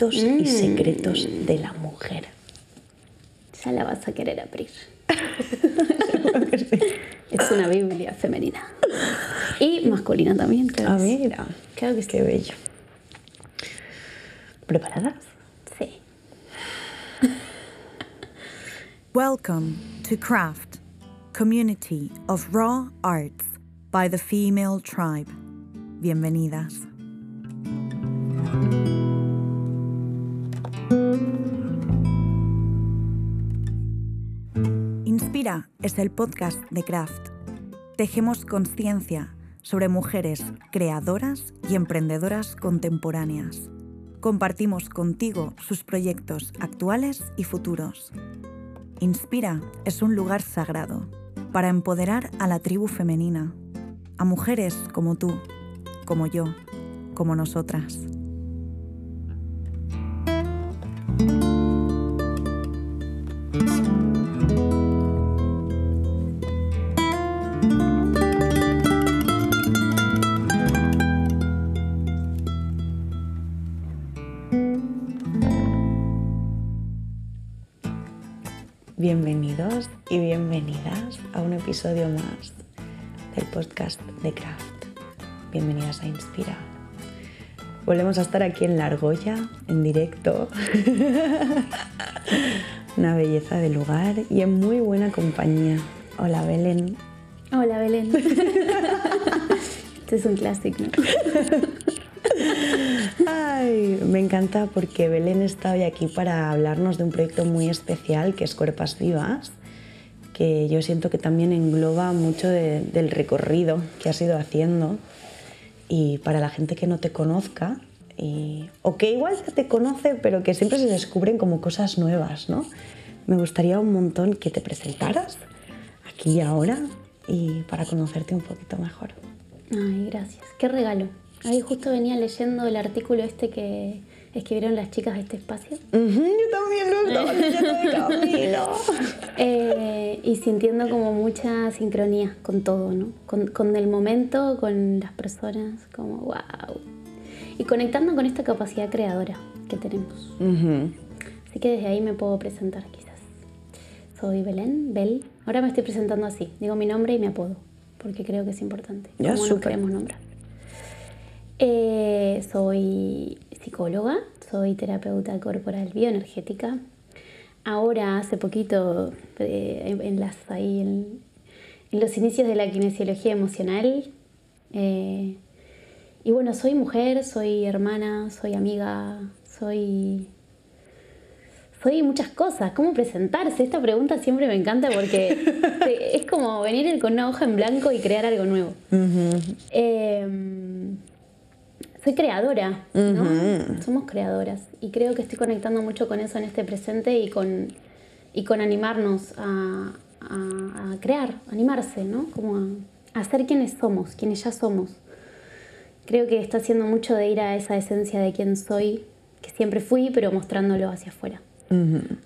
Mitos y secretos de la mujer. Ya la vas a querer abrir. es una Biblia femenina. Y masculina también, claro. Ah, mira. Claro que sí. Qué bello. ¿Preparadas? Sí. Welcome to Craft, community of raw arts by the female tribe. Bienvenidas. Es el podcast de Craft. Tejemos conciencia sobre mujeres creadoras y emprendedoras contemporáneas. Compartimos contigo sus proyectos actuales y futuros. Inspira es un lugar sagrado para empoderar a la tribu femenina, a mujeres como tú, como yo, como nosotras. Bienvenidos y bienvenidas a un episodio más del podcast de Craft. Bienvenidas a Inspira. Volvemos a estar aquí en La Argolla, en directo. Una belleza de lugar y en muy buena compañía. Hola Belén. Hola, Belén. este es un clásico, ¿no? Ay, me encanta porque Belén está hoy aquí para hablarnos de un proyecto muy especial que es Cuerpas Vivas, que yo siento que también engloba mucho de- del recorrido que has ido haciendo y para la gente que no te conozca y- o que igual te conoce pero que siempre se descubren como cosas nuevas, ¿no? Me gustaría un montón que te presentaras aquí y ahora y para conocerte un poquito mejor. Ay, gracias. Qué regalo. Ahí justo venía leyendo el artículo este que escribieron las chicas de este espacio. Yo también lo estaba leyendo. Eh, y sintiendo como mucha sincronía con todo, ¿no? Con, con el momento, con las personas, como wow. Y conectando con esta capacidad creadora que tenemos. Así que desde ahí me puedo presentar quizás. Soy Belén, Bel. Ahora me estoy presentando así. Digo mi nombre y mi apodo, porque creo que es importante. Ya, cómo nos queremos nombrar. Eh, soy psicóloga, soy terapeuta corporal bioenergética. Ahora, hace poquito, eh, en, las, ahí en, en los inicios de la kinesiología emocional. eh, y bueno, soy mujer, soy hermana, soy amiga, soy soy muchas cosas. ¿Cómo presentarse? Esta pregunta siempre me encanta porque es como venir con una hoja en blanco y crear algo nuevo. Eh, soy creadora, ¿no? Somos creadoras y creo que estoy conectando mucho con eso en este presente y con, y con animarnos a, a- a crear, animarse, ¿no? Como a, a ser quienes somos, quienes ya somos. Creo que está haciendo mucho de ir a esa esencia de quién soy, que siempre fui, pero mostrándolo hacia afuera.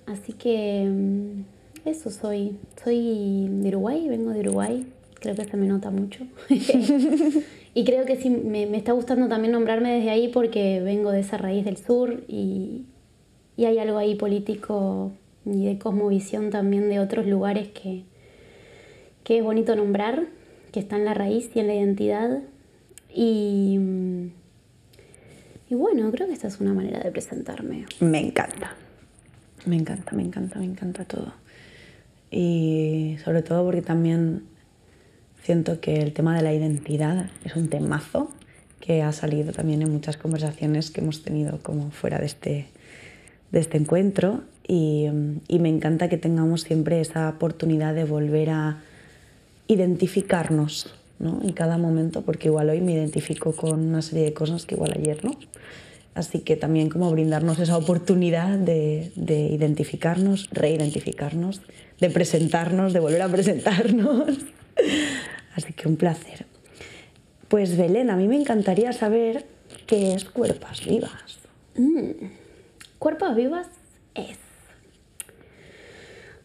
Así que mm, eso soy. Soy de Uruguay, vengo de Uruguay. Creo que se me nota mucho. y creo que sí, me, me está gustando también nombrarme desde ahí porque vengo de esa raíz del sur y, y hay algo ahí político y de cosmovisión también de otros lugares que, que es bonito nombrar, que está en la raíz y en la identidad. Y, mm, y bueno, creo que esta es una manera de presentarme. Me encanta. Me encanta, me encanta, me encanta todo. Y sobre todo porque también siento que el tema de la identidad es un temazo que ha salido también en muchas conversaciones que hemos tenido como fuera de este, de este encuentro. Y, y me encanta que tengamos siempre esa oportunidad de volver a identificarnos ¿no? en cada momento, porque igual hoy me identifico con una serie de cosas que igual ayer no. Así que también como brindarnos esa oportunidad de, de identificarnos, reidentificarnos, de presentarnos, de volver a presentarnos. Así que un placer. Pues Belén, a mí me encantaría saber qué es Cuerpas Vivas. Cuerpos vivas es.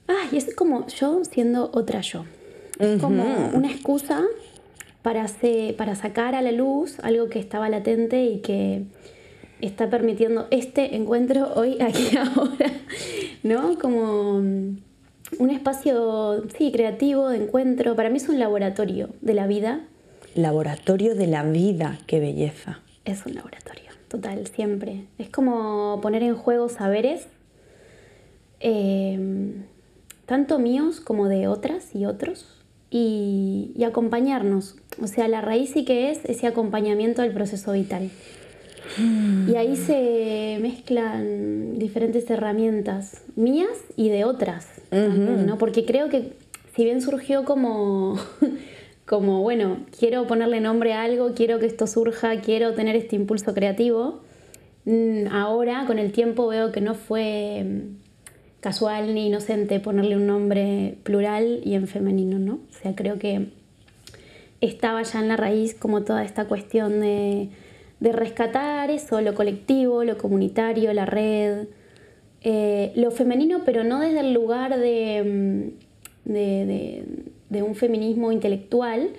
Ay, es como yo siendo otra yo. Es como una excusa para, hacer- para sacar a la luz algo que estaba latente y que, está permitiendo este encuentro hoy, aquí, ahora, ¿no? Como mm, un espacio, sí, creativo, de encuentro. Para mí es un laboratorio de la vida. Laboratorio de la vida, qué belleza. Es un laboratorio, total, siempre. Es como poner en juego saberes, eh, tanto míos como de otras y otros, y, acompañarnos. O sea, la raíz sí que es ese acompañamiento del proceso vital. Y ahí se mezclan diferentes herramientas mías y de otras, ¿no? Porque creo que si bien surgió como, como, bueno, quiero ponerle nombre a algo, quiero que esto surja, quiero tener este impulso creativo, mm, ahora con el tiempo veo que no fue casual ni inocente ponerle un nombre plural y en femenino, ¿no? O sea, creo que estaba ya en la raíz como toda esta cuestión de, rescatar eso, lo colectivo, lo comunitario, la red, eh, lo femenino, pero no desde el lugar de, mm, de, un feminismo intelectual,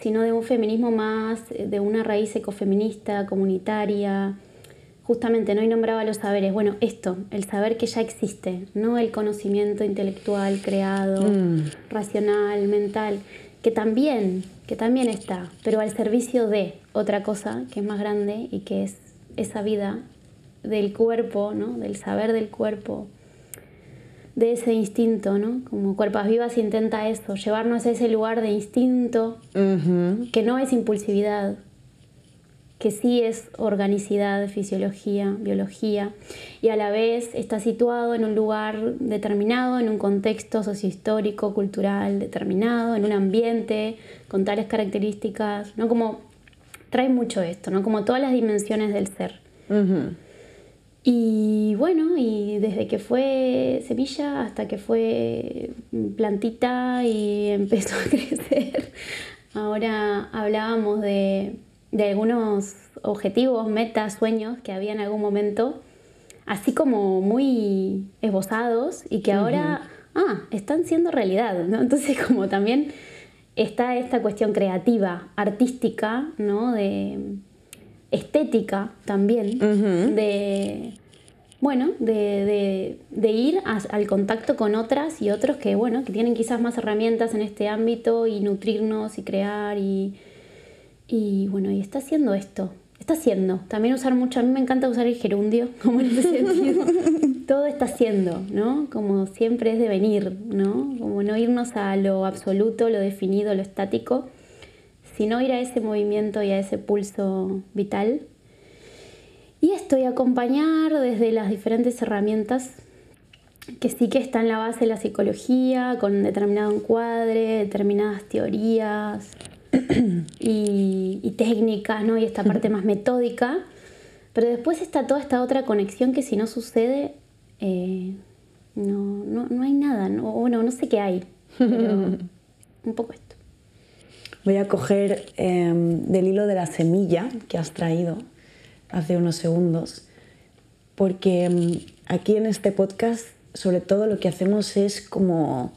sino de un feminismo más de una raíz ecofeminista, comunitaria, justamente no y nombraba los saberes. Bueno, esto, el saber que ya existe, no el conocimiento intelectual creado, mm. racional, mental, que también, que también está, pero al servicio de otra cosa que es más grande y que es esa vida del cuerpo, ¿no? del saber del cuerpo, de ese instinto, ¿no? Como Cuerpas Vivas intenta eso, llevarnos a ese lugar de instinto, que no es impulsividad, que sí es organicidad, fisiología, biología, y a la vez está situado en un lugar determinado, en un contexto sociohistórico, cultural determinado, en un ambiente con tales características, ¿no? Como trae mucho esto, ¿no? Como todas las dimensiones del ser. Y bueno, y desde que fue semilla hasta que fue plantita y empezó a crecer, ahora hablábamos de de algunos objetivos, metas, sueños que había en algún momento, así como muy esbozados y que ahora, ah, están siendo realidad, ¿no? Entonces como también está esta cuestión creativa, artística, ¿no? De estética también, de bueno, de, ir al contacto con otras y otros que, bueno, que tienen quizás más herramientas en este ámbito y nutrirnos y crear y, y bueno, y está haciendo esto. Está haciendo. También usar mucho, a mí me encanta usar el gerundio, como en ese sentido. Todo está haciendo, ¿no? Como siempre es de venir, ¿no? Como no irnos a lo absoluto, lo definido, lo estático, sino ir a ese movimiento y a ese pulso vital. Y esto, y acompañar desde las diferentes herramientas que sí que está en la base de la psicología, con determinado encuadre, determinadas teorías, y, técnicas, ¿no? Y esta parte más metódica. Pero después está toda esta otra conexión que si no sucede, eh, no, no, hay nada. ¿no? Bueno, no sé qué hay, pero un poco esto. Voy a coger em, del hilo de la semilla que has traído hace unos segundos, porque em, aquí en este podcast sobre todo lo que hacemos es como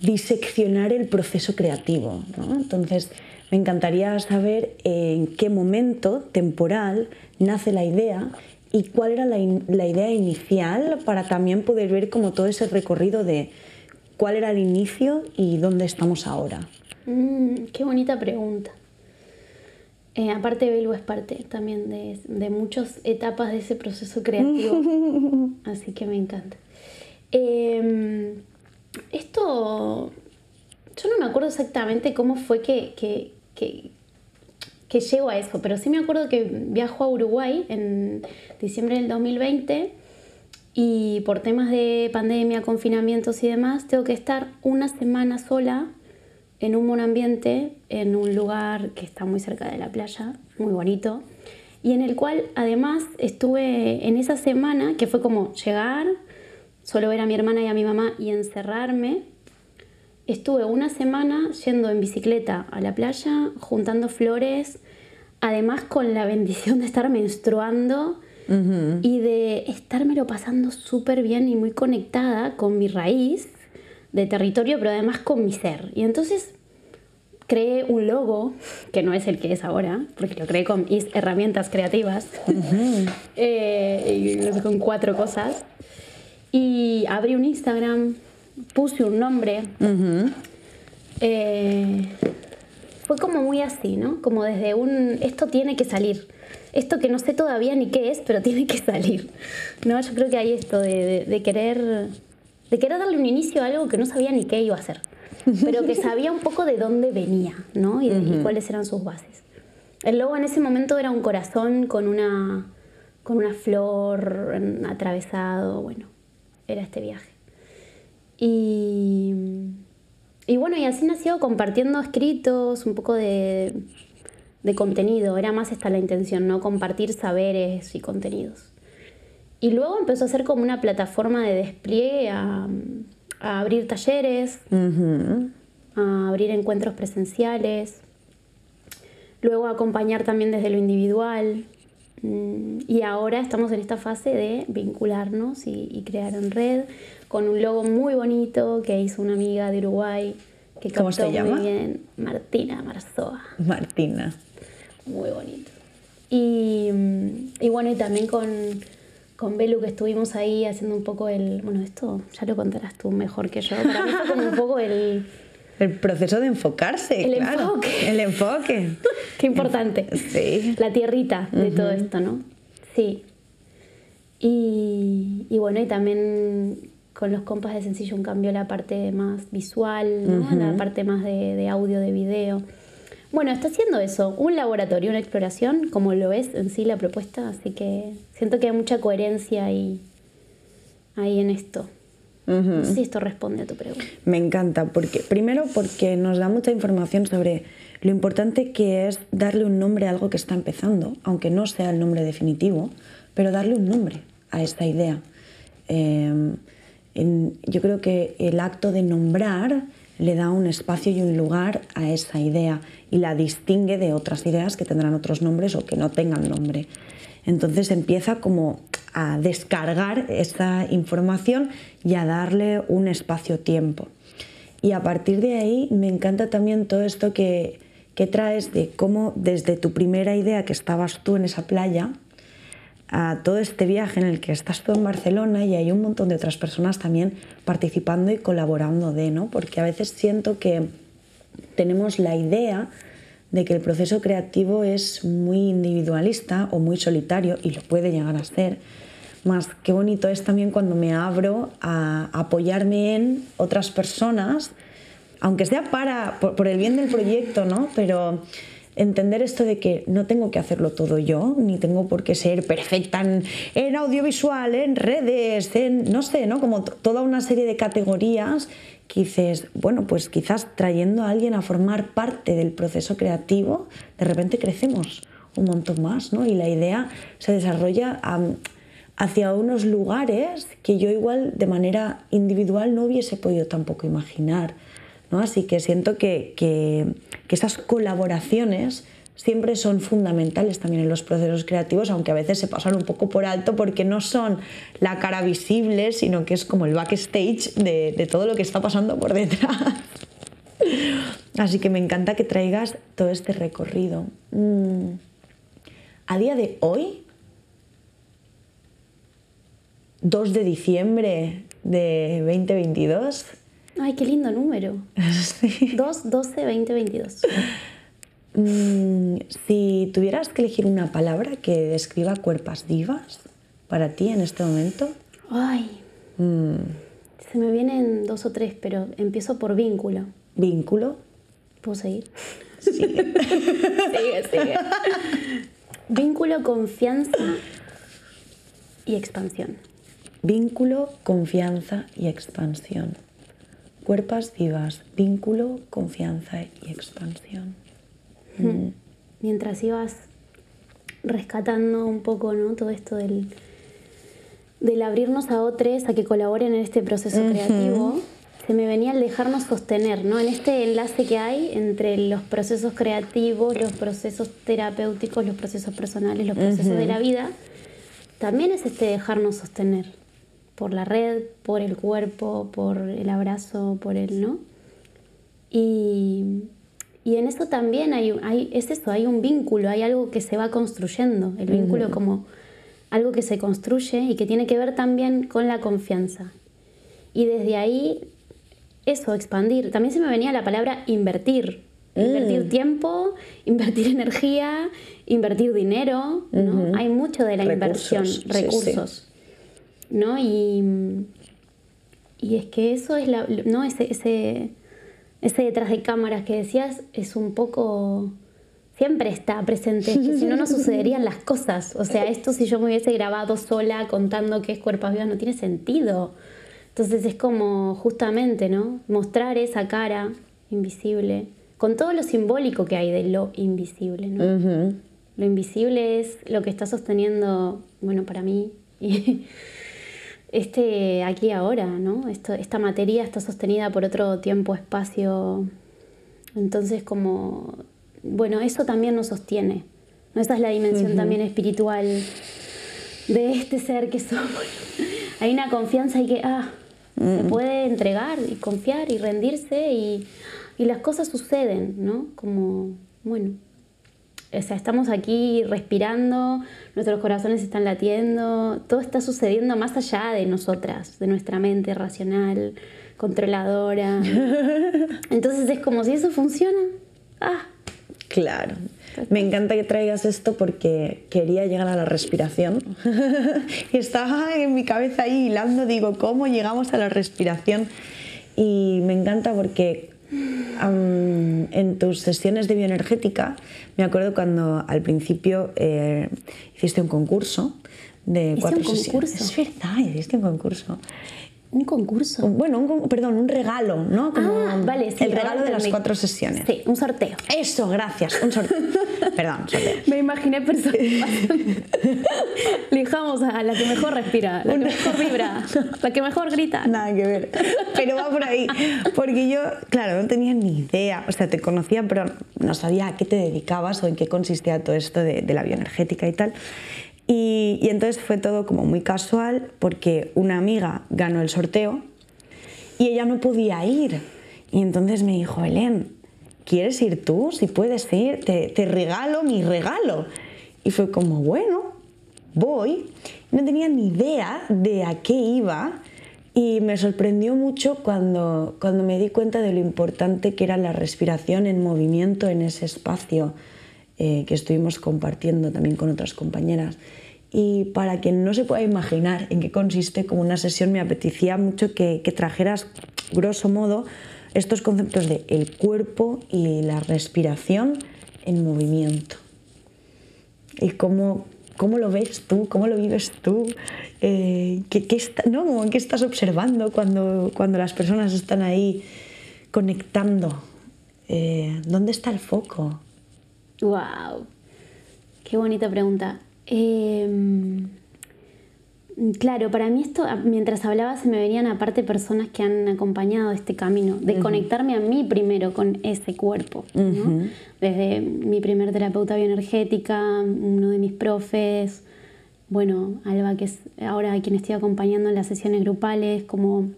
diseccionar el proceso creativo. Entonces, me encantaría saber en qué momento temporal nace la idea y cuál era la, idea inicial para también poder ver como todo ese recorrido de cuál era el inicio y dónde estamos ahora. Mm, qué bonita pregunta. Eh, aparte, Belu es parte también de, muchas etapas de ese proceso creativo, así que me encanta. Em, esto, yo no me acuerdo exactamente cómo fue que, que, que llego a eso, pero sí me acuerdo que viajo a Uruguay en diciembre del 2020 y por temas de pandemia, confinamientos y demás, tengo que estar una semana sola en un ambiente en un lugar que está muy cerca de la playa, muy bonito, y en el cual además estuve en esa semana, que fue como llegar, solo ver a mi hermana y a mi mamá y encerrarme Estuve una semana yendo en bicicleta a la playa, juntando flores, además con la bendición de estar menstruando y de estármelo pasando súper bien y muy conectada con mi raíz de territorio, pero además con mi ser. Y entonces creé un logo, que no es el que es ahora, porque lo creé con herramientas creativas, eh, y con cuatro cosas. Y abrí un Instagram, puse un nombre. Eh, fue como muy así, ¿no? Como desde un, esto tiene que salir. Esto que no sé todavía ni qué es, pero tiene que salir. ¿No? Yo creo que hay esto de, querer de querer darle un inicio a algo que no sabía ni qué iba a hacer pero que sabía un poco de dónde venía, ¿no? Y, cuáles eran sus bases. El logo en ese momento era un corazón con una, con una flor atravesado, bueno, era este viaje. Y, y bueno, y así nació compartiendo escritos, un poco de, de contenido, era más esta la intención, ¿no? Compartir saberes y contenidos. Y luego empezó a ser como una plataforma de despliegue a, a abrir talleres, a abrir encuentros presenciales, luego a acompañar también desde lo individual. Mm, y ahora estamos en esta fase de vincularnos y, crear en red con un logo muy bonito que hizo una amiga de Uruguay que ¿Cómo se llama? muy bien, Martina Marzoa. Martina. Muy bonito. Y, y bueno, y también con, con Belu que estuvimos ahí haciendo un poco el. Bueno, esto ya lo contarás tú mejor que yo. Para mí fue como un poco el. El proceso de enfocarse, el claro. Enfoque. El enfoque. Qué importante. Sí. La tierrita de todo esto, ¿no? Sí. Y, y, bueno, y también con los compas de Sencillo cambió la parte más visual, ¿no? La parte más de, de audio, de video. Bueno, está haciendo eso, un laboratorio, una exploración, como lo es en sí la propuesta, así que siento que hay mucha coherencia ahí, ahí en esto. No sé si esto responde a tu pregunta. Me encanta, porque primero porque nos da mucha información sobre lo importante que es darle un nombre a algo que está empezando, aunque no sea el nombre definitivo, pero darle un nombre a esta idea. Em, yo creo que el acto de nombrar le da un espacio y un lugar a esa idea y la distingue de otras ideas que tendrán otros nombres o que no tengan nombre. Entonces empieza como a descargar esta información y a darle un espacio-tiempo. Y a partir de ahí me encanta también todo esto que, que traes de cómo desde tu primera idea que estabas tú en esa playa, a todo este viaje en el que estás tú en Barcelona y hay un montón de otras personas también participando y colaborando de, ¿no? Porque a veces siento que tenemos la idea de que el proceso creativo es muy individualista o muy solitario y lo puede llegar a ser. Más qué bonito es también cuando me abro a apoyarme en otras personas, aunque sea para por, por el bien del proyecto, ¿no? Pero entender esto de que no tengo que hacerlo todo yo, ni tengo por qué ser perfecta en, audiovisual, en redes, en, no sé, ¿no? Como toda una serie de categorías que dices, bueno, pues quizás trayendo a alguien a formar parte del proceso creativo, de repente crecemos un montón más, ¿no? Y la idea se desarrolla hacia unos lugares que yo igual de manera individual no hubiese podido tampoco imaginar. Así que siento que, que, esas colaboraciones siempre son fundamentales también en los procesos creativos, aunque a veces se pasan un poco por alto porque no son la cara visible, sino que es como el backstage de, todo lo que está pasando por detrás. Así que me encanta que traigas todo este recorrido. Mm. A día de hoy, 2 de diciembre de 2022, Ay, qué lindo número. Sí. 2, 12, 20, 22. si tuvieras que elegir una palabra que describa cuerpas divas para ti en este momento. Ay. Mm. Se me vienen dos o tres, pero empiezo por vínculo. ¿Vínculo? ¿Puedo seguir? Sigue. sigue, sigue. Vínculo, confianza y expansión. Vínculo, confianza y expansión. Cuerpas vivas, vínculo, confianza y expansión. Hmm. Mm. Mientras ibas rescatando un poco ¿no? todo esto del, del abrirnos a otros, a que colaboren en este proceso creativo, se me venía el dejarnos sostener, ¿no? En este enlace que hay entre los procesos creativos, los procesos terapéuticos, los procesos personales, los procesos de la vida, también es este dejarnos sostener por la red, por el cuerpo, por el abrazo, por el no. Y, y en eso también hay, hay, es eso, hay un vínculo, hay algo que se va construyendo, el vínculo como algo que se construye y que tiene que ver también con la confianza. Y desde ahí, eso, expandir. También se me venía la palabra invertir. Invertir mm. tiempo, invertir energía, invertir dinero, ¿no? Hay mucho de la inversión, recursos, ¿no? Y, y es que eso es la, ¿no? ese, ese ese detrás de cámaras que decías es un poco siempre está presente, si no, no sucederían las cosas. O sea, esto si yo me hubiese grabado sola contando que es Cuerpos Vivas no tiene sentido. Entonces es como justamente, ¿no? Mostrar esa cara invisible, con todo lo simbólico que hay de lo invisible, ¿no? Lo invisible es lo que está sosteniendo, bueno, para mí, este aquí ahora, ¿no? esta materia está sostenida por otro tiempo-espacio. Entonces, como, bueno, eso también nos sostiene. ¿no? Esa es la dimensión también espiritual de este ser que somos. Hay una confianza y que, ah, se mm. puede entregar y confiar y rendirse y, y las cosas suceden, ¿no? Como, bueno, o sea, estamos aquí respirando, nuestros corazones están latiendo, todo está sucediendo más allá de nosotras, de nuestra mente racional, controladora. Entonces es como si eso funciona. Ah. Claro. Me encanta que traigas esto porque quería llegar a la respiración. y estaba en mi cabeza ahí hilando, digo, ¿cómo llegamos a la respiración? Y me encanta porque en tus sesiones de bioenergética, me acuerdo cuando al principio eh, hiciste un concurso de cuatro un concurso? Es verdad, hiciste un concurso. Un concurso. Bueno, un, perdón, un regalo, ¿no? ah, vale, sí, El regalo de las cuatro sesiones. Sí, un sorteo. Eso, gracias, un sorteo. perdón, sorteo. Me imaginé personas. Lijamos a la que mejor respira, la que mejor vibra, la que mejor grita. Nada que ver. Pero va por ahí. Porque yo, claro, no tenía ni idea. O sea, te conocía, pero no sabía a qué te dedicabas o en qué consistía todo esto de, de la bioenergética y tal. Y, entonces fue todo como muy casual porque una amiga ganó el sorteo y ella no podía ir. Y entonces me dijo, Helen, ¿quieres ir tú? Si puedes ir, te, te regalo mi regalo. Y fue como, bueno, voy. No tenía ni idea de a qué iba y me sorprendió mucho cuando, cuando me di cuenta de lo importante que era la respiración en movimiento en ese espacio eh, que estuvimos compartiendo también con otras compañeras. Y para quien no se pueda imaginar en qué consiste como una sesión, me apetecía mucho que, trajeras, grosso modo, estos conceptos de el cuerpo y la respiración en movimiento. Y cómo, cómo lo ves tú, cómo lo vives tú, eh, ¿qué, qué, no, ¿qué estás observando cuando, cuando las personas están ahí conectando? Eh, ¿Dónde está el foco? Wow, qué bonita pregunta. Em, claro, para mí esto, mientras hablaba, se me venían aparte personas que han acompañado este camino, de conectarme a mí primero con ese cuerpo. Desde mi primer terapeuta bioenergética, uno de mis profes, bueno, Alba, que es ahora quien estoy acompañando en las sesiones grupales, como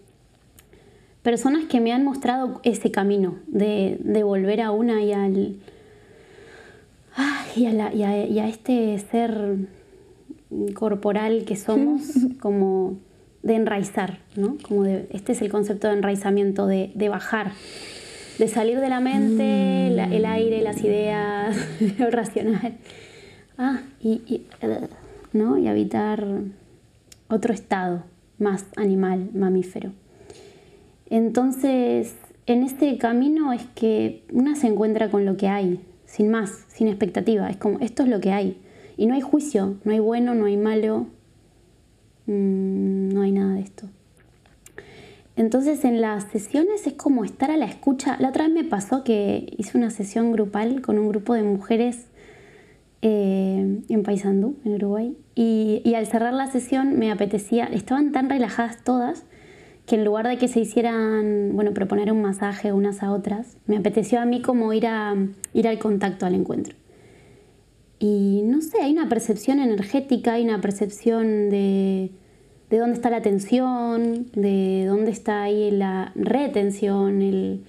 personas que me han mostrado ese camino de, de volver a una y al y, a este ser corporal que somos, como de enraizar, ¿no? Como de, este es el concepto de enraizamiento, de, bajar, de salir de la mente, mm. el aire, las ideas, lo racional. Ah, y, ¿no? y habitar otro estado más animal, mamífero. Entonces, en este camino es que una se encuentra con lo que hay, sin más, sin expectativa. Es como, esto es lo que hay. Y no hay juicio, no hay bueno, no hay malo, mm, no hay nada de esto. Entonces en las sesiones es como estar a la escucha. La otra vez me pasó que hice una sesión grupal con un grupo de mujeres eh, en Paysandú, en Uruguay, y, y al cerrar la sesión me apetecía, estaban tan relajadas todas que en lugar de que se hicieran, bueno, proponer un masaje unas a otras, me apeteció a mí como ir, a, ir al contacto, al encuentro. Y no sé, hay una percepción energética, hay una percepción de, de dónde está la tensión, de dónde está ahí la retención, el,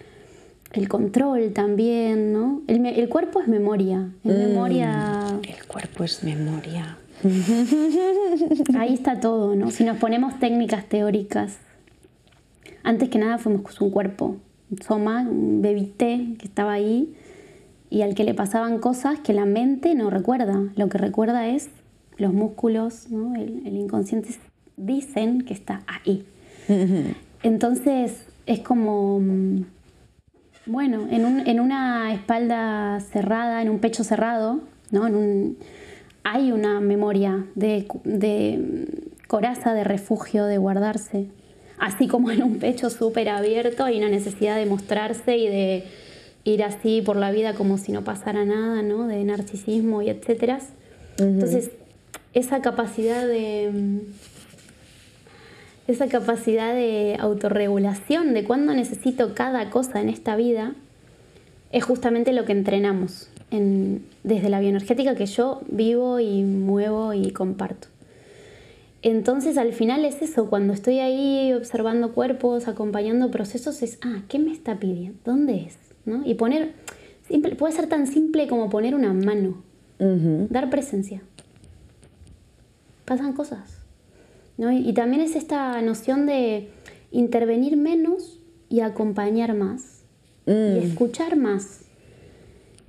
el control también, ¿no? El, cuerpo es memoria. Mm, memoria. El cuerpo es memoria. Ahí está todo, ¿no? Si nos ponemos técnicas teóricas, antes que nada fuimos un cuerpo, un soma, un bebité que estaba ahí y al que le pasaban cosas que la mente no recuerda. Lo que recuerda es los músculos, ¿no? el, el inconsciente dicen que está ahí. Entonces es como bueno, en, una espalda cerrada, en un pecho cerrado, ¿no? hay una memoria de, coraza, de refugio, de guardarse. Así como en un pecho súper abierto hay una necesidad de mostrarse y de ir así por la vida como si no pasara nada, ¿no? De narcisismo y etcétera. Entonces, esa capacidad de esa capacidad de autorregulación de cuándo necesito cada cosa en esta vida, es justamente lo que entrenamos desde la bioenergética que yo vivo y muevo y comparto. Entonces al final es eso, cuando estoy ahí observando cuerpos, acompañando procesos, es, ah, ¿qué me está pidiendo? ¿Dónde es? ¿No? Y poner, simple, puede ser tan simple como poner una mano, dar presencia. Pasan cosas. Y, también es esta noción de intervenir menos y acompañar más. Y mm. escuchar más.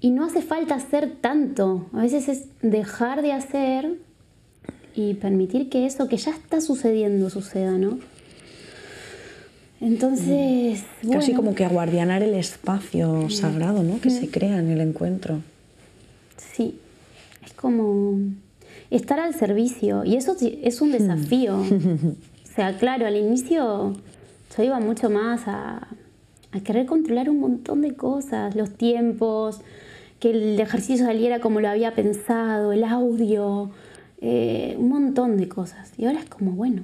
Y no hace falta hacer tanto. A veces es dejar de hacer y permitir que eso que ya está sucediendo suceda, ¿no? Entonces. Mm. Casi como que aguardianar el espacio mm. sagrado, ¿no? Que se crea en el encuentro. Sí. Es como estar al servicio. Y eso es un desafío. o sea, claro, al inicio yo iba mucho más a, querer controlar un montón de cosas, los tiempos, que el ejercicio saliera como lo había pensado, el audio, eh, un montón de cosas. Y ahora es como, bueno,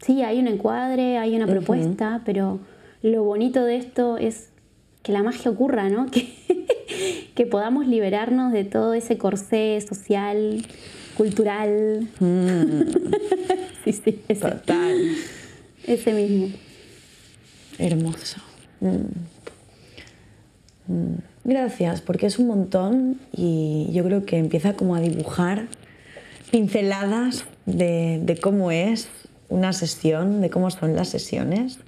sí, hay un encuadre, hay una propuesta, pero lo bonito de esto es que la magia ocurra, ¿no? Que, que podamos liberarnos de todo ese corsé social cultural. Mm. sí, sí, ese. Total. Ese mismo. Hermoso. Mm. Mm. Gracias, porque es un montón y yo creo que empieza como a dibujar pinceladas de, de cómo es una sesión, de cómo son las sesiones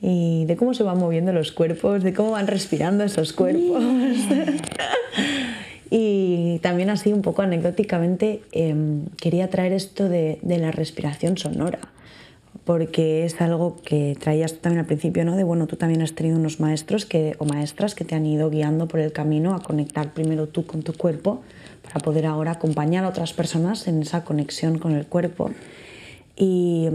y de cómo se van moviendo los cuerpos, de cómo van respirando esos cuerpos. Y también así un poco anecdóticamente em, quería traer esto de, la respiración sonora, porque es algo que traías también al principio, ¿no? De bueno, tú también has tenido unos maestros que, o maestras que te han ido guiando por el camino a conectar primero tú con tu cuerpo para poder ahora acompañar a otras personas en esa conexión con el cuerpo. Y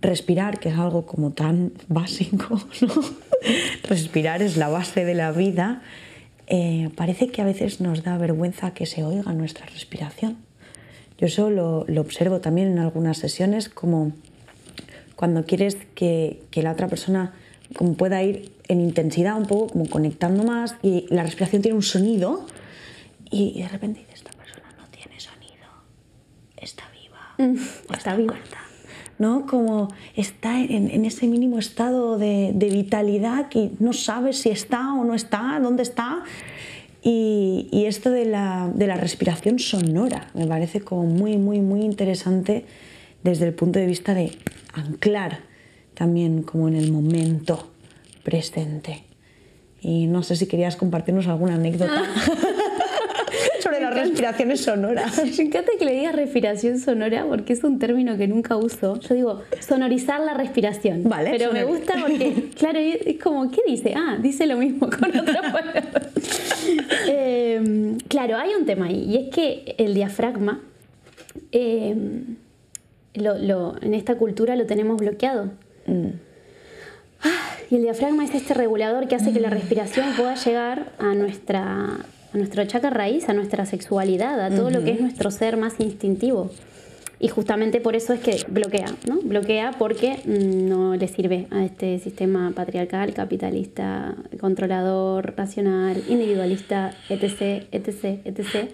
respirar, que es algo como tan básico, ¿no? respirar es la base de la vida eh, parece que a veces nos da vergüenza que se oiga nuestra respiración. Yo eso lo, observo también en algunas sesiones como cuando quieres que, la otra persona como pueda ir en intensidad un poco, como conectando más y la respiración tiene un sonido y de repente esta persona no tiene sonido, está viva. Mm, está, viva. ¿no? Como está en, ese mínimo estado de, vitalidad que no sabes si está o no está, dónde está. Y, esto de la, respiración sonora me parece como muy, muy, muy interesante desde el punto de vista de anclar también como en el momento presente. Y no sé si querías compartirnos alguna anécdota. sobre las respiraciones sonoras. Me encanta que le digas respiración sonora porque es un término que nunca uso. Yo digo sonorizar la respiración. Vale. Pero me gusta porque, claro, es como, ¿qué dice? Ah, dice lo mismo con otra palabra. Em, claro, hay un tema ahí y es que el diafragma. Em, en esta cultura lo tenemos bloqueado. Mm. Ah, y el diafragma es este regulador que hace que la respiración pueda llegar a nuestra a nuestro chakra raíz, a nuestra sexualidad, a todo lo que es nuestro ser más instintivo. Y justamente por eso es que bloquea, ¿no? Bloquea porque no le sirve a este sistema patriarcal, capitalista, controlador, racional, individualista, etc., etc., etc.,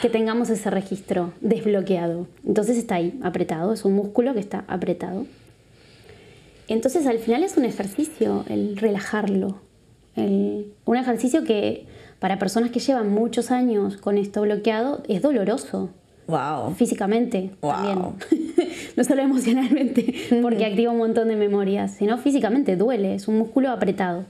que tengamos ese registro desbloqueado. Entonces está ahí, apretado, es un músculo que está apretado. Entonces al final es un ejercicio el relajarlo, un ejercicio que para personas que llevan muchos años con esto bloqueado es doloroso. Wow. Físicamente también. no solo emocionalmente, porque activa un montón de memorias, sino físicamente duele, es un músculo apretado.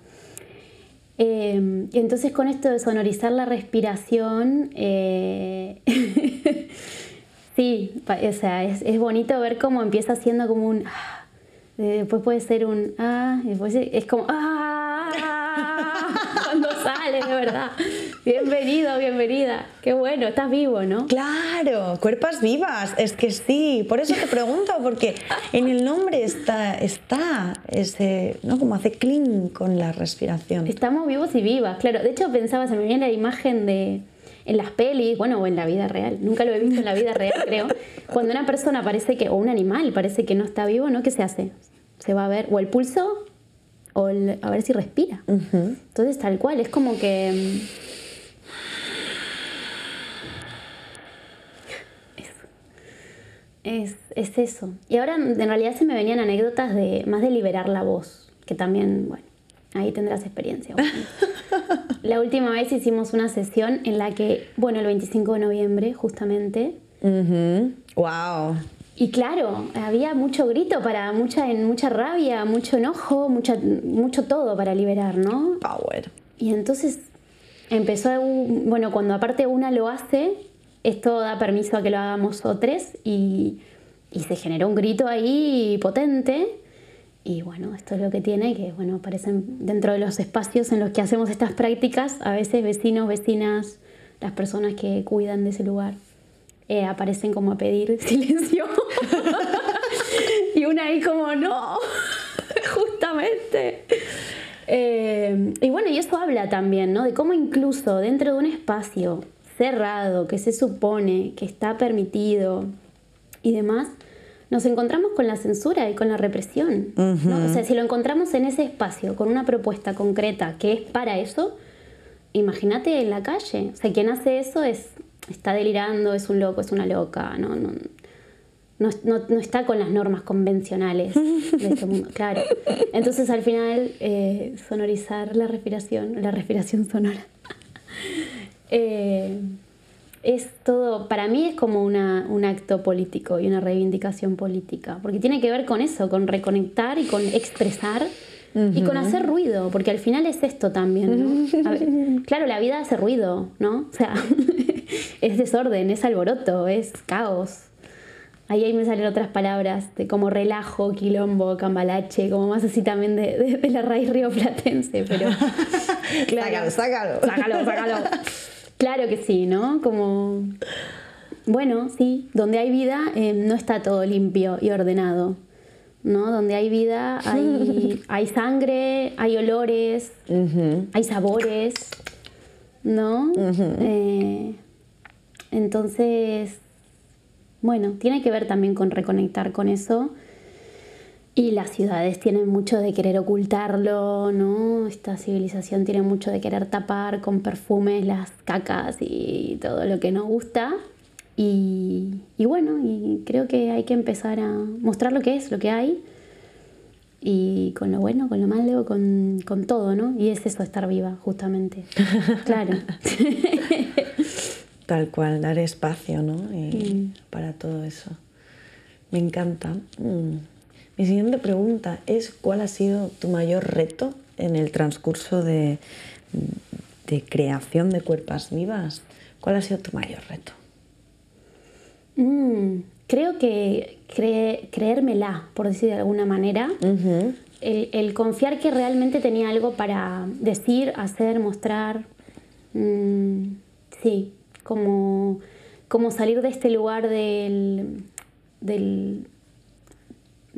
Eh, entonces con esto de sonorizar la respiración, eh, sí, o sea, es, es, bonito ver cómo empieza siendo como un... Ah, después puede ser un... Ah, después es como... Ah, cuando sale, de verdad. Bienvenido, bienvenida. Qué bueno, estás vivo, ¿no? Claro, cuerpas vivas. Es que sí, por eso te pregunto, porque en el nombre está, está ese, ¿no? Como hace clean con la respiración. Estamos vivos y vivas, claro. De hecho, pensaba, se me viene la imagen de en las pelis, bueno, o en la vida real, nunca lo he visto en la vida real, creo, cuando una persona parece que, o un animal parece que no está vivo, ¿no? ¿Qué se hace? Se va a ver, o el pulso, o a ver si respira. Entonces, tal cual, es como que Es, es, eso. Y ahora en realidad se me venían anécdotas de más de liberar la voz, que también, bueno, ahí tendrás experiencia. la última vez hicimos una sesión en la que, bueno, el 25 de noviembre, justamente. ¡Wow! Y claro, había mucho grito para mucha, mucha rabia, mucho enojo, mucha, mucho todo para liberar, ¿no? Power. Y entonces empezó, bueno, cuando aparte una lo hace, esto da permiso a que lo hagamos otros y, y se generó un grito ahí potente. Y bueno, esto es lo que tiene, que bueno, aparecen dentro de los espacios en los que hacemos estas prácticas, a veces vecinos, vecinas, las personas que cuidan de ese lugar, eh, aparecen como a pedir silencio. y una ahí como, no, justamente. Eh, y bueno, y eso habla también, ¿no? De cómo incluso dentro de un espacio cerrado, que se supone que está permitido y demás, nos encontramos con la censura y con la represión. O sea, si lo encontramos en ese espacio, con una propuesta concreta que es para eso, imagínate en la calle. O sea, quien hace eso es, está delirando, es un loco, es una loca, no, no, no, está con las normas convencionales de este mundo, claro. Entonces al final, eh, sonorizar la respiración, la respiración sonora. Eh, es todo, para mí es como una, un acto político y una reivindicación política, porque tiene que ver con eso, con reconectar y con expresar y con hacer ruido, porque al final es esto también, ¿no? claro, la vida hace ruido, ¿no? O sea, es desorden, es alboroto, es caos. Ahí, ahí me salen otras palabras de como relajo, quilombo, cambalache, como más así también de, de, la raíz rioplatense, pero... Claro, sácalo, sácalo. Sácalo, sácalo. Claro que sí, ¿no? Como, bueno, sí, donde hay vida eh, no está todo limpio y ordenado, ¿no? Donde hay vida hay, hay sangre, hay olores, hay sabores, ¿no? Eh, entonces, bueno, tiene que ver también con reconectar con eso y las ciudades tienen mucho de querer ocultarlo, ¿no? Esta civilización tiene mucho de querer tapar con perfumes las cacas y todo lo que nos gusta. Y, bueno, y creo que hay que empezar a mostrar lo que es, lo que hay. Y con lo bueno, con lo malo, con, con todo, ¿no? Y es eso, estar viva, justamente. claro. Tal cual, dar espacio, ¿no? Mm. Para todo eso. Me encanta. Mm. Mi siguiente pregunta es, ¿cuál ha sido tu mayor reto en el transcurso de, creación de cuerpos vivas? ¿Cuál ha sido tu mayor reto? Mm, creo que creérmela, por decir de alguna manera. el, confiar que realmente tenía algo para decir, hacer, mostrar. Mm, sí, como, como salir de este lugar del, del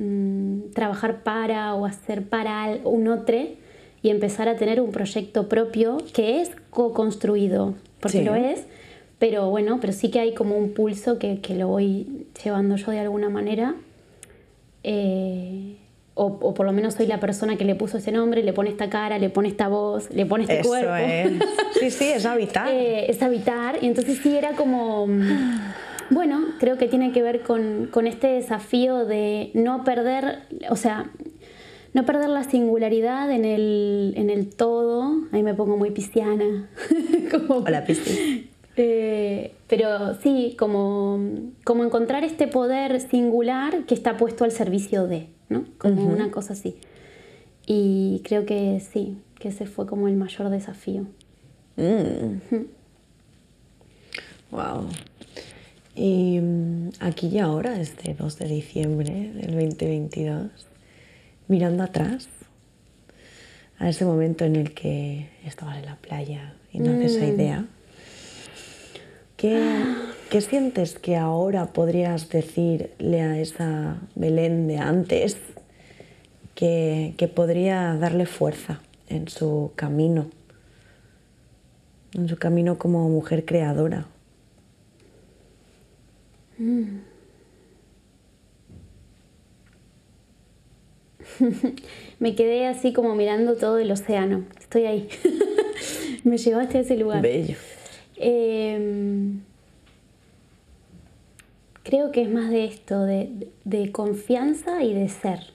Mm, trabajar para o hacer para un otro y empezar a tener un proyecto propio que es co-construido, porque lo es, pero bueno, pero sí que hay como un pulso que, que lo voy llevando yo de alguna manera. Eh, o, o, por lo menos soy la persona que le puso ese nombre, le pone esta cara, le pone esta voz, le pone este cuerpo. Sí, sí, es habitar. Eh, es habitar. Y entonces sí era como Bueno, creo que tiene que ver con, este desafío de no perder, o sea, no perder la singularidad en el, en el todo. Ahí me pongo muy pisciana. como, Hola, Pisti. eh, pero sí, como, como encontrar este poder singular que está puesto al servicio de, ¿no? Como una cosa así. Y creo que sí, que ese fue como el mayor desafío. Wow. Y mm, aquí y ahora, este 2 de diciembre del 2022, mirando atrás a ese momento en el que estabas en la playa y nace esa idea, ¿qué, qué sientes que ahora podrías decirle a esa Belén de antes que, que podría darle fuerza en su camino? en su camino como mujer creadora. Me quedé así como mirando todo el océano. Estoy ahí. Me llevaste a ese lugar. Bello. Eh, creo que es más de esto, de, de confianza y de ser.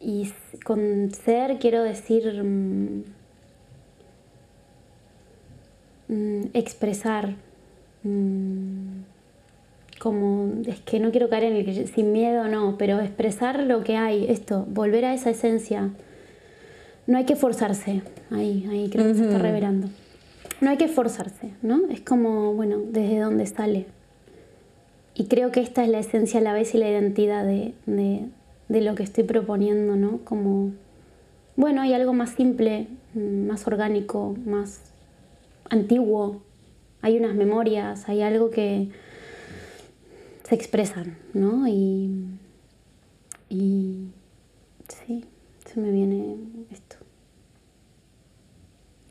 Y con ser quiero decir mm, mm, expresar. mm, como es que no quiero caer en el que sin miedo no, pero expresar lo que hay, esto, volver a esa esencia. No hay que forzarse, ahí, ahí creo que se está revelando. No hay que forzarse, ¿no? Es como, bueno, desde dónde sale. Y creo que esta es la esencia a la vez y la identidad de, de- de lo que estoy proponiendo, ¿no? Como, bueno, hay algo más simple, mm, más orgánico, más antiguo. Hay unas memorias, hay algo que se expresan, ¿no? Y, y sí, se me viene esto.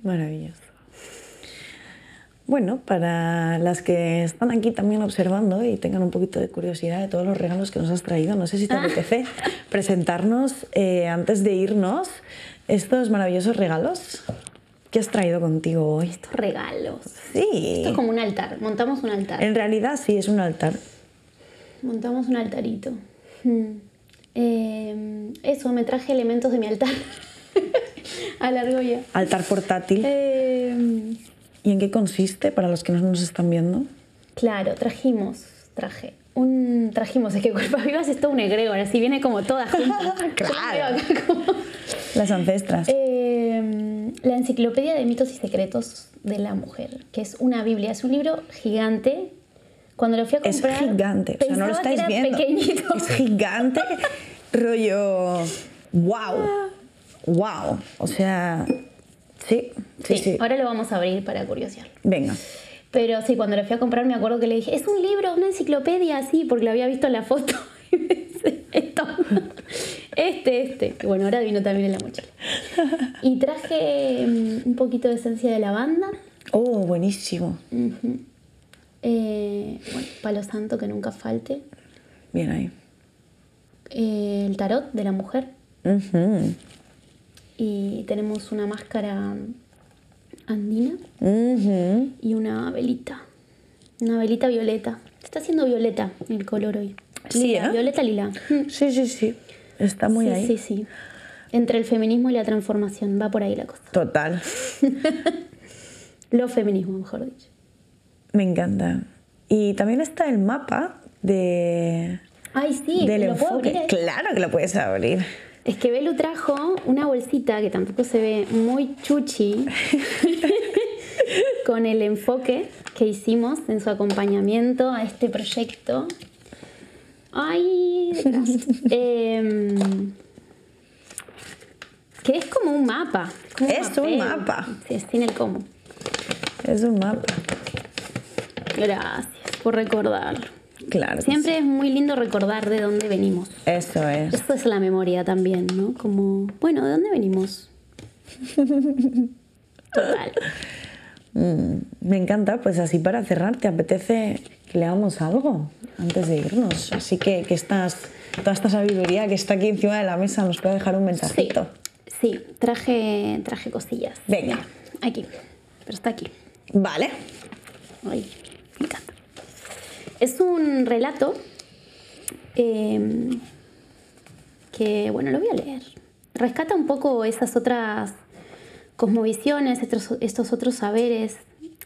Maravilloso. Bueno, para las que están aquí también observando y tengan un poquito de curiosidad de todos los regalos que nos has traído, no sé si te apetece presentarnos eh, antes de irnos estos maravillosos regalos que has traído contigo hoy. Estos regalos. Sí, Esto es como un altar, montamos un altar. en realidad sí es un altar. Montamos un altarito. Mm. Eh, eso, me traje elementos de mi altar a la argolla. Altar portátil. Eh, ¿Y en qué consiste para los que no nos están viendo? claro, trajimos, traje. Un, trajimos, es que Cuerpas Vivas es todo un egregor, así viene como toda junta. Claro. Como- Las ancestras. Eh, la Enciclopedia de Mitos y Secretos de la Mujer, que es una Biblia, es un libro gigante. Cuando lo fui a Es comprar, gigante, o sea, no lo pensaba que estáis era viendo. pequeñito. Es gigante, rollo. ¡Wow! ¡Wow! O sea, sí, sí, sí. Ahora lo vamos a abrir para curiosear. Venga. Pero sí, cuando lo fui a comprar me acuerdo que le dije, es un libro, una enciclopedia, sí, porque lo había visto en la foto. Y me dice, esto. Este, este. Bueno, ahora vino también en la mochila. Y traje mm, un poquito de esencia de lavanda. Oh, buenísimo. Ujú. Eh, bueno, palo santo que nunca falte. Bien ahí. Eh, el tarot de la mujer. Y tenemos una máscara andina y una velita. Una velita violeta. Está haciendo violeta el color hoy. Sí, Lila, ¿eh? Violeta lila. Sí, sí, sí. Está muy sí, ahí. sí, sí. Entre el feminismo y la transformación. Va por ahí la cosa. Total. Lo feminismo, mejor dicho. Me encanta. Y también está el mapa de Ay, sí, del ¿lo puedo abrir? Claro que lo puedes abrir. Es que Belu trajo una bolsita que tampoco se ve muy chuchi con el enfoque que hicimos en su acompañamiento a este proyecto. Ay. Em, que es como un mapa. como Es un papel. mapa. Sí, sin el cómo. Es un mapa. Gracias por recordarlo. Claro. Siempre es muy lindo recordar de dónde venimos. Eso es. Esto es la memoria también, ¿no? Como, bueno, ¿de dónde venimos? Total. Mm, me encanta, pues así para cerrar, ¿te apetece que leamos algo antes de irnos? Así que, que estas, toda esta sabiduría que está aquí encima de la mesa nos puede dejar un mensajito. sí, traje, traje cosillas. Venga. Aquí, pero está aquí. Vale. Ay, Es un relato eh, que, bueno, lo voy a leer. Rescata un poco esas otras cosmovisiones, estos, estos otros saberes,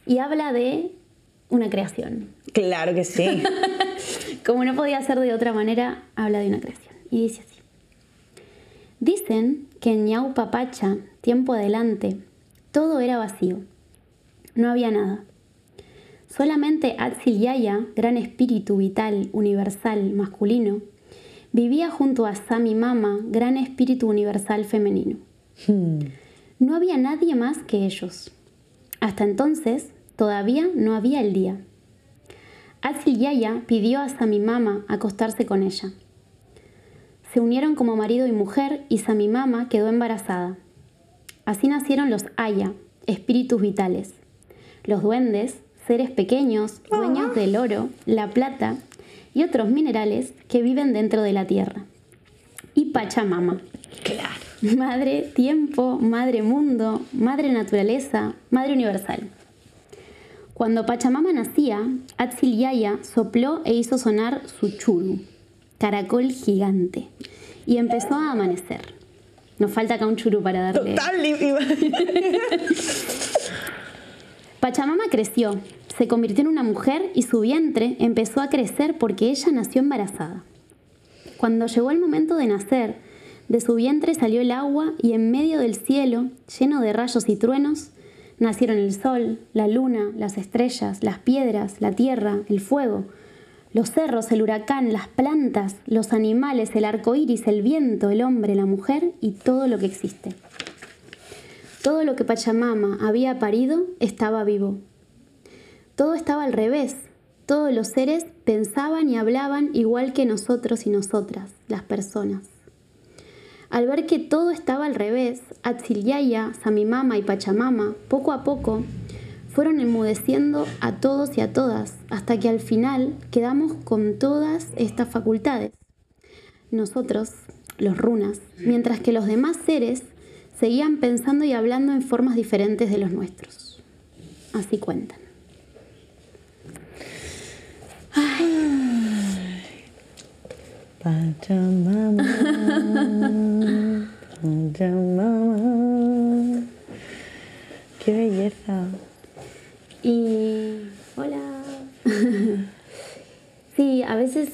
y habla de una creación. Claro que sí. Como no podía ser de otra manera, habla de una creación. Y dice así. Dicen que en Ñaupa Pacha, tiempo adelante, todo era vacío. No había nada. Solamente Atsil Yaya, gran espíritu vital, universal, masculino, vivía junto a Sami Mama, gran espíritu universal femenino. Hmm. No había nadie más que ellos. Hasta entonces, todavía no había el día. Atsil Yaya pidió a Sami Mama acostarse con ella. Se unieron como marido y mujer y Sami Mama quedó embarazada. Así nacieron los Aya, espíritus vitales. Los duendes, seres pequeños, dueños del oro, la plata y otros minerales que viven dentro de la tierra. Y Pachamama. Claro. Madre tiempo, madre mundo, madre naturaleza, madre universal. Cuando Pachamama nacía, Atsil Yaya sopló e hizo sonar su churu, caracol gigante, y empezó a amanecer. Nos falta acá un churu para darle. Total, Pachamama creció, se convirtió en una mujer y su vientre empezó a crecer porque ella nació embarazada. Cuando llegó el momento de nacer, de su vientre salió el agua y en medio del cielo, lleno de rayos y truenos, nacieron el sol, la luna, las estrellas, las piedras, la tierra, el fuego, los cerros, el huracán, las plantas, los animales, el arco iris, el viento, el hombre, la mujer y todo lo que existe. Todo lo que Pachamama había parido estaba vivo. Todo estaba al revés. Todos los seres pensaban y hablaban igual que nosotros y nosotras, las personas. Al ver que todo estaba al revés, Atzilyaya, Samimama y Pachamama, poco a poco, fueron enmudeciendo a todos y a todas, hasta que al final quedamos con todas estas facultades. Nosotros, los runas, mientras que los demás seres seguían pensando y hablando en formas diferentes de los nuestros. Así cuentan. Pachamama, Pachamama. Qué belleza. Y hola. sí, a veces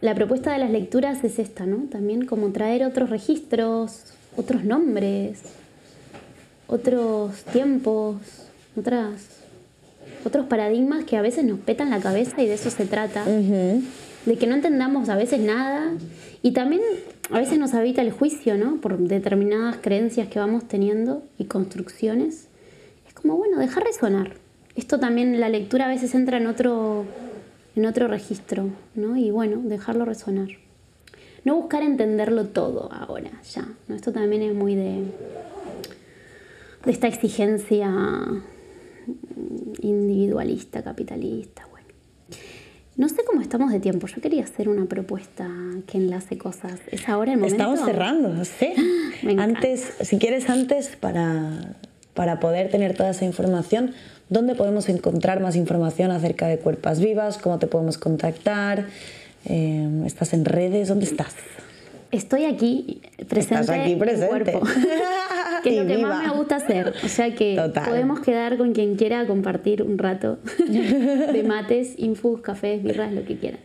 la propuesta de las lecturas es esta, ¿no? También como traer otros registros, otros nombres, otros tiempos, otras, otros paradigmas que a veces nos petan la cabeza y de eso se trata. De que no entendamos a veces nada y también a veces nos habita el juicio, ¿no? Por determinadas creencias que vamos teniendo y construcciones. Es como, bueno, dejar resonar. Esto también, la lectura a veces entra en otro, en otro registro, ¿no? Y bueno, dejarlo resonar. No buscar entenderlo todo ahora, ya. ¿no? Esto también es muy de, de esta exigencia individualista, capitalista, bueno. No sé cómo estamos de tiempo. Yo quería hacer una propuesta que enlace cosas. ¿Es ahora el momento? Estamos cerrando, sí. Me encanta. Antes, si quieres antes, para, para poder tener toda esa información, ¿dónde podemos encontrar más información acerca de Cuerpas Vivas? ¿Cómo te podemos contactar? Eh, ¿Estás en redes? ¿Dónde estás? Estoy aquí presente, Estás aquí en cuerpo. que es lo que viva. más me gusta hacer. O sea que Total. podemos quedar con quien quiera a compartir un rato de mates, infus, cafés, birras, lo que quieran.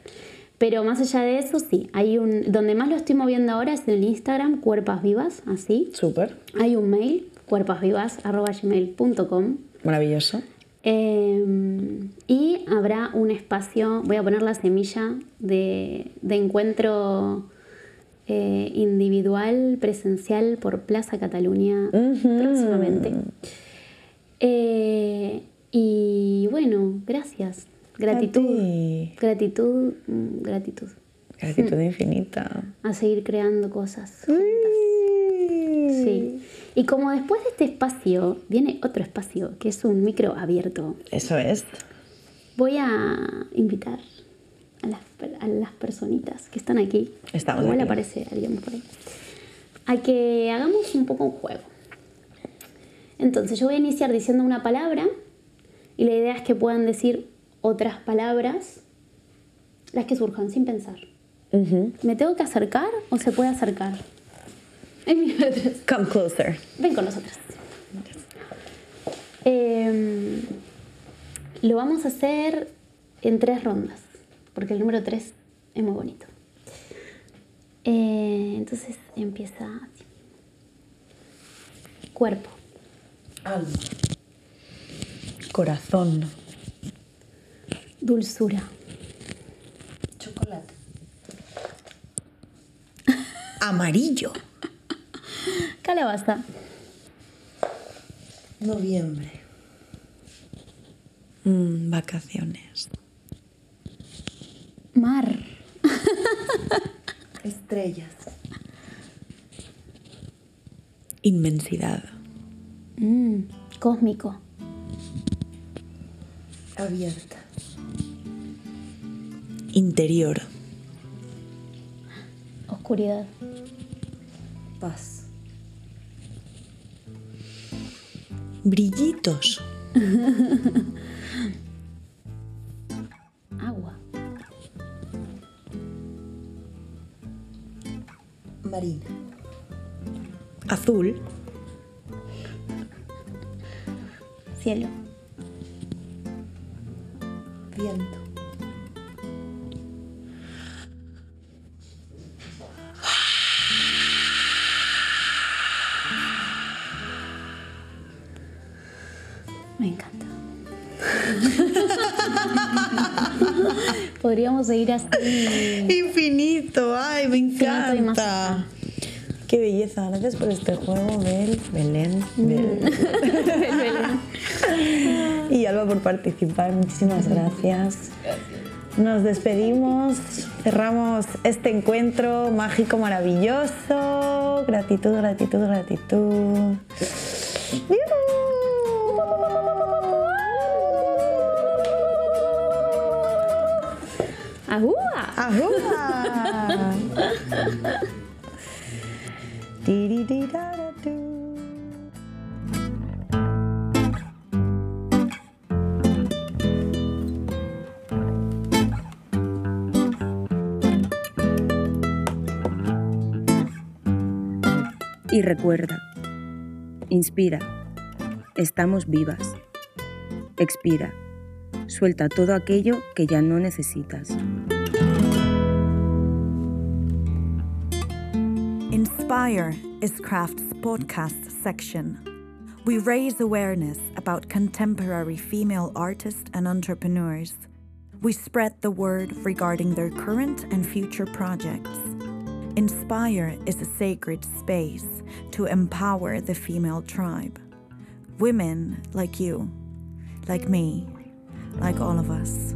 Pero más allá de eso, sí, hay un donde más lo estoy moviendo ahora es en el Instagram Cuerpas Vivas, así. Súper, Hay un mail cuerpasvivas@gmail.com. maravilloso. Eh, y habrá un espacio, voy a poner la semilla de, de encuentro eh, individual, presencial por Plaza Cataluña próximamente. Eh, y bueno, gracias. Gratitud. ti. Gratitud, mm, gratitud. Gratitud infinita. A seguir creando cosas. Sí. Y como después de este espacio viene otro espacio, que es un micro abierto, Eso es. Voy a invitar a las, a las personitas que están aquí. Estamos Igual aquí. aparece alguien por ahí. A que hagamos un poco un juego. Entonces yo voy a iniciar diciendo una palabra y la idea es que puedan decir otras palabras, las que surjan sin pensar. ¿Me tengo que acercar o se puede acercar? Come closer. Ven con nosotros. Em, lo vamos a hacer en tres rondas, porque el número tres es muy bonito. Eh, entonces empieza así. Cuerpo. Alma. Corazón. Dulzura. Chocolate. Amarillo. Calabaza. Noviembre. Mm, vacaciones. Mar. Estrellas. Inmensidad. Mm, cósmico. Abierta. Interior. Oscuridad. Paz. Brillitos. Agua. Marina. Azul. Cielo. Viento. Podríamos seguir así. Infinito, ay, me Infinito y más encanta. Qué belleza, gracias por este juego, Bel, Belén, Bel. y Alba por participar, muchísimas gracias. Nos despedimos, cerramos este encuentro mágico, maravilloso. Gratitud, gratitud, gratitud. ¡Agua! ¡Ajúa! Tiririraratu. Y recuerda, inspira, estamos vivas. Expira, suelta todo aquello que ya no necesitas. Inspire is Craft's podcast section. We raise awareness about contemporary female artists and entrepreneurs. We spread the word regarding their current and future projects. Inspire is a sacred space to empower the female tribe. Women like you, like me, like all of us.